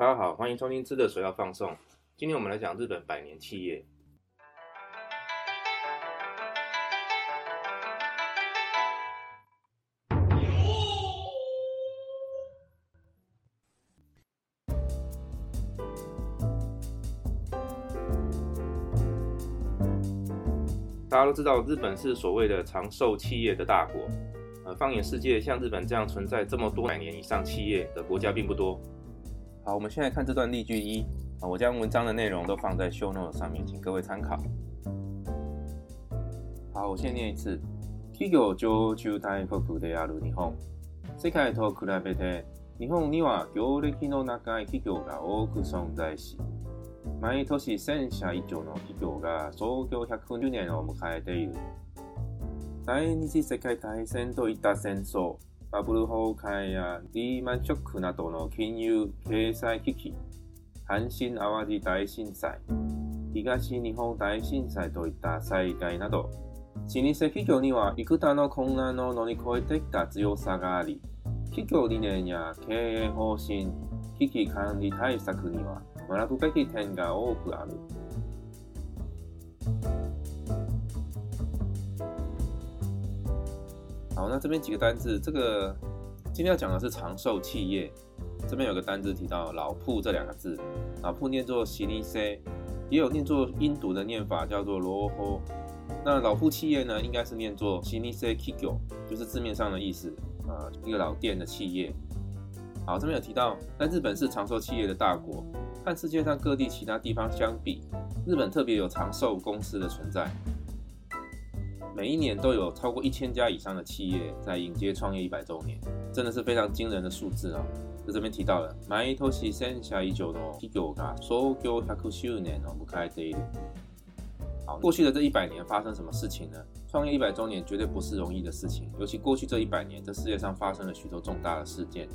大家好，欢迎收听《吃的水要放送》。今天我们来讲日本百年企业。大家都知道，日本是所谓的长寿企业的大国。呃，放眼世界，像日本这样存在这么多百年以上企业的国家并不多。好，我们先来看这段例句一啊，我将文章的内容都放在 show note 上面，请各位参考。好，我先念一次。企業常駐大国である日本。世界と比べて日本には業歴の長い企業が多く存在し、毎年1000社以上の企業が創業150年を迎えている。第二次世界大戦といった戦争、バブル崩壊やリーマンショックなどの金融経済危機、阪神淡路大震災、東日本大震災といった災害など、老舗企業には幾多の混乱を乗り越えてきた強さがあり、企業理念や経営方針、危機管理対策には学ぶべき点が多くある。好，那这边几个单字，这个今天要讲的是长寿企业。这边有个单字提到老铺这两个字，老铺念作 s i n i s e 也有念作音读的念法叫做 roho。那老铺企业呢，应该是念作 s i n i s e kigyo，就是字面上的意思，啊，一个老店的企业。好，这边有提到，在日本是长寿企业的大国，和世界上各地其他地方相比，日本特别有长寿公司的存在。每一年都有超过一千家以上的企业在迎接创业一百周年，真的是非常惊人的数字啊！就这边提到了，My Toshi s e n 的 Tiga Sojo h a k u s h n o 好，过去的这一百年发生什么事情呢？创业一百周年绝对不是容易的事情，尤其过去这一百年，这世界上发生了许多重大的事件。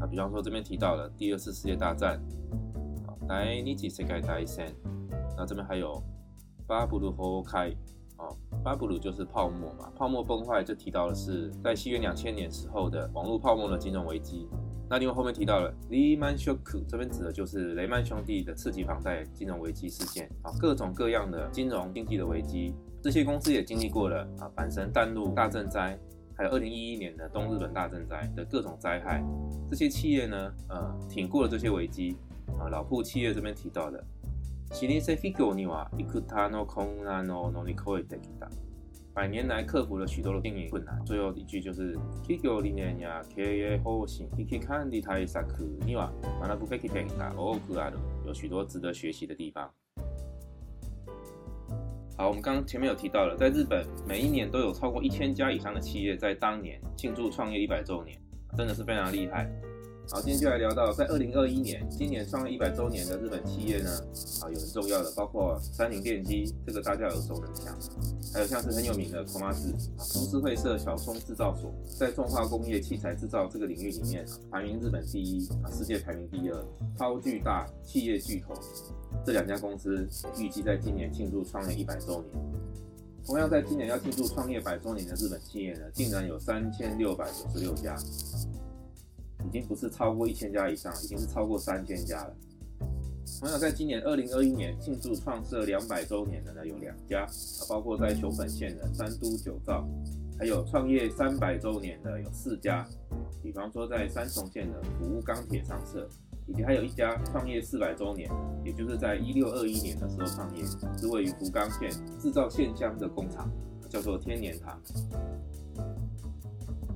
啊，比方说这边提到了第二次世界大战，第二次世界大战，那这边还有巴布鲁河开。巴布鲁就是泡沫嘛，泡沫崩坏就提到的是在西元两千年时候的网络泡沫的金融危机。那另外后面提到了 Lehman Shock，这边指的就是雷曼兄弟的次级房贷金融危机事件啊，各种各样的金融经济的危机，这些公司也经历过了啊，阪神淡路大震灾，还有二零一一年的东日本大震灾的各种灾害，这些企业呢，呃，挺过了这些危机啊，老铺企业这边提到的。新設企業には幾多の困難を乗り越えてきた。百年来克服了许多的经营困难，最后一句就是企業理念や経営方針、企業管理対策には学ぶべき点が多くある。有许多值得学习的地方。好，我们刚刚前面有提到了，在日本每一年都有超过一千家以上的企业在当年庆祝创业一百周年，真的是非常厉害。好，今天就来聊到，在二零二一年，今年创了一百周年的日本企业呢，啊，有很重要的，包括三菱电机，这个大家耳熟能详还有像是很有名的 k o m a s 啊，株式会社小松制造所，在重化工业器材制造这个领域里面，排名日本第一，啊，世界排名第二，超巨大企业巨头，这两家公司预计在今年庆祝创业一百周年。同样在今年要庆祝创业百周年的日本企业呢，竟然有三千六百九十六家。已经不是超过一千家以上，已经是超过三千家了。同样，在今年二零二一年庆祝创设两百周年的呢有两家，包括在熊本县的三都酒造，还有创业三百周年的有四家，比方说在三重县的福冈铁商社，以及还有一家创业四百周年，也就是在一六二一年的时候创业，是位于福冈县制造线香的工厂，叫做天年堂。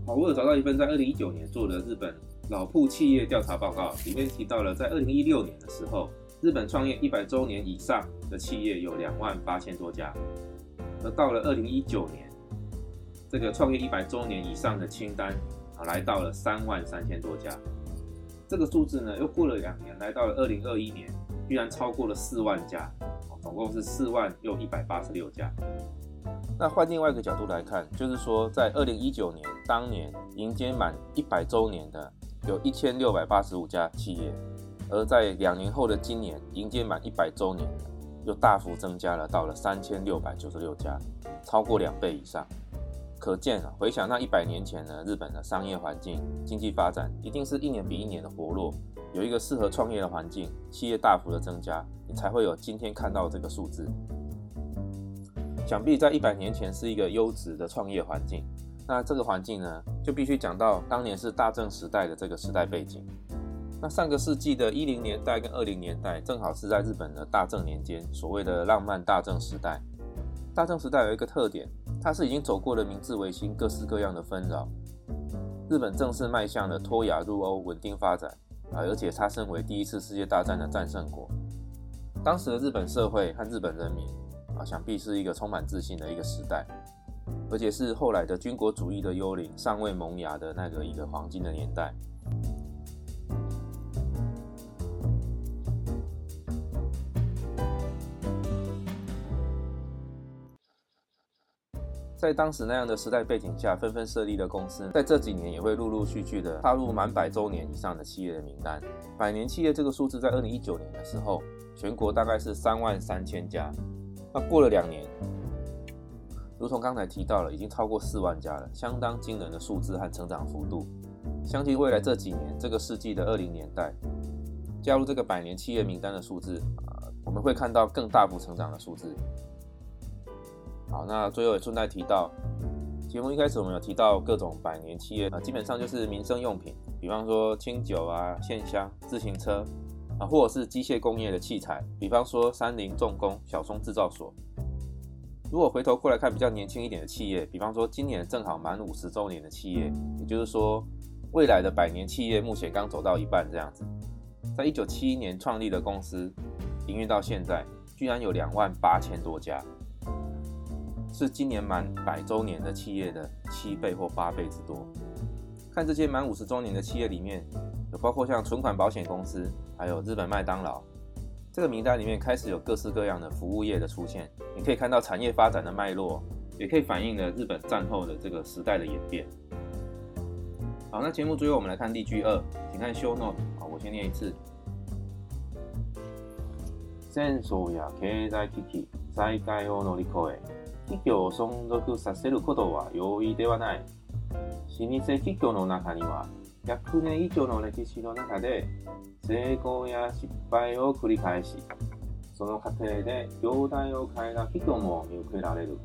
好，我有找到一份在二零一九年做的日本。老铺企业调查报告里面提到了，在二零一六年的时候，日本创业一百周年以上的企业有两万八千多家，而到了二零一九年，这个创业一百周年以上的清单啊来到了三万三千多家。这个数字呢，又过了两年，来到了二零二一年，居然超过了四万家，总共是四万又一百八十六家。那换另外一个角度来看，就是说在二零一九年当年迎接满一百周年的。有一千六百八十五家企业，而在两年后的今年，迎接满一百周年又大幅增加了到了三千六百九十六家，超过两倍以上。可见啊，回想那一百年前呢，日本的商业环境、经济发展一定是一年比一年的活络，有一个适合创业的环境，企业大幅的增加，你才会有今天看到这个数字。想必在一百年前是一个优质的创业环境。那这个环境呢，就必须讲到当年是大正时代的这个时代背景。那上个世纪的一零年代跟二零年代，正好是在日本的大正年间，所谓的浪漫大正时代。大正时代有一个特点，它是已经走过了明治维新各式各样的纷扰，日本正式迈向了脱亚入欧稳定发展啊，而且它身为第一次世界大战的战胜国，当时的日本社会和日本人民啊，想必是一个充满自信的一个时代。而且是后来的军国主义的幽灵尚未萌芽的那个一个黄金的年代，在当时那样的时代背景下，纷纷设立的公司，在这几年也会陆陆续续的踏入满百周年以上的企业的名单。百年企业这个数字，在二零一九年的时候，全国大概是三万三千家。那过了两年。如同刚才提到了，已经超过四万家了，相当惊人的数字和成长幅度。相信未来这几年，这个世纪的二零年代，加入这个百年企业名单的数字啊，我们会看到更大幅成长的数字。好，那最后也顺带提到，节目一开始我们有提到各种百年企业啊，基本上就是民生用品，比方说清酒啊、线香、自行车啊，或者是机械工业的器材，比方说三菱重工、小松制造所。如果回头过来看比较年轻一点的企业，比方说今年正好满五十周年的企业，也就是说未来的百年企业目前刚走到一半这样子，在一九七一年创立的公司，营运到现在居然有两万八千多家，是今年满百周年的企业的七倍或八倍之多。看这些满五十周年的企业里面，有包括像存款保险公司，还有日本麦当劳。这个名单里面开始有各式各样的服务业的出现，你可以看到产业发展的脉络，也可以反映了日本战后的这个时代的演变。好，那节目最后我们来看例句二，请看 show note，好，我先念一次。戦争や経済危機、災害を乗り越え、企業を存続させることは容易ではない。新入企業の中には100年以上の歴史の中で成功や失敗を繰り返し、その過程で業態を変えた人も見受けられる。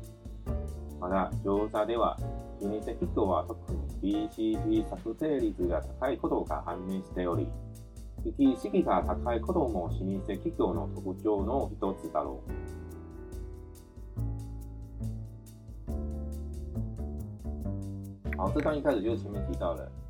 また、調査では、老舗企業人は特に BCP 作成率が高いことが判明しており、危機意識が高いことも老舗企業の特徴の一つだろう。好，这段一开始就是前面提到的，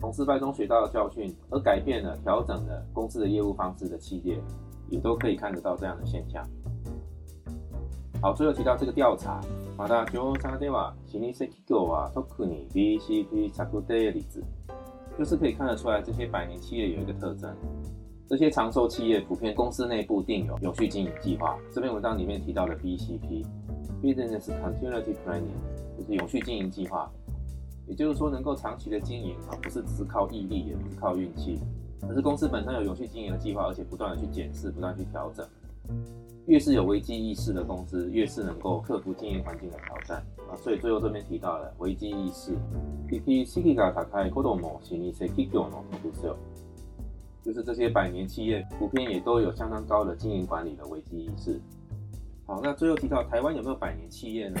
从失败中学到的教训，而改变了、调整了公司的业务方式的企业，也都可以看得到这样的现象。好，最后提到这个调查，马达鸠沙蒂瓦辛尼塞基古瓦托库尼 B C P 查库特耶里子，就是可以看得出来，这些百年企业有一个特征：这些长寿企业普遍公司内部定有有序经营计划。这篇文章里面提到的 B C P（Business Continuity Planning）。就是永续经营计划，也就是说能够长期的经营啊，不是只是靠毅力，也不是靠运气，而是公司本身有永续经营的计划，而且不断的去检视，不断去调整。越是有危机意识的公司，越是能够克服经营环境的挑战啊。所以最后这边提到了危机意识。P P C C 卡 Kodomo Q no s 就是这些百年企业普遍也都有相当高的经营管理的危机意识。好，那最后提到台湾有没有百年企业呢？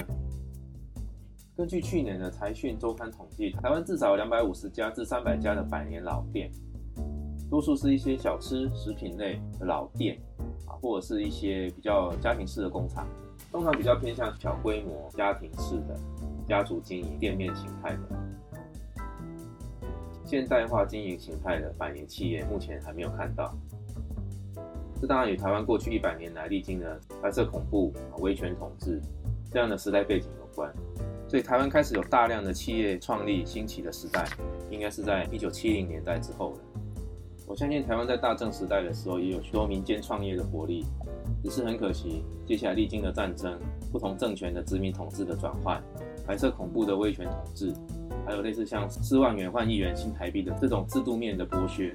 根据去年的财讯周刊统计，台湾至少有两百五十家至三百家的百年老店，多数是一些小吃、食品类老店，啊，或者是一些比较家庭式的工厂，通常比较偏向小规模、家庭式的、家族经营店面形态的，现代化经营形态的百年企业目前还没有看到。这当然与台湾过去一百年来历经了白色恐怖、威权统治这样的时代背景有关。所以台湾开始有大量的企业创立兴起的时代，应该是在一九七零年代之后了。我相信台湾在大正时代的时候，也有许多民间创业的活力，只是很可惜，接下来历经了战争、不同政权的殖民统治的转换、白色恐怖的威权统治，还有类似像四万元换一元新台币的这种制度面的剥削。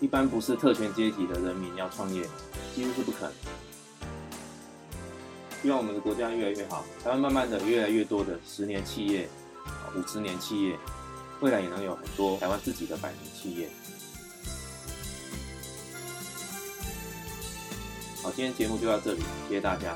一般不是特权阶级的人民要创业，几乎是不可能。希望我们的国家越来越好，台湾慢慢的越来越多的十年企业、五十年企业，未来也能有很多台湾自己的百年企业。好，今天节目就到这里，谢谢大家。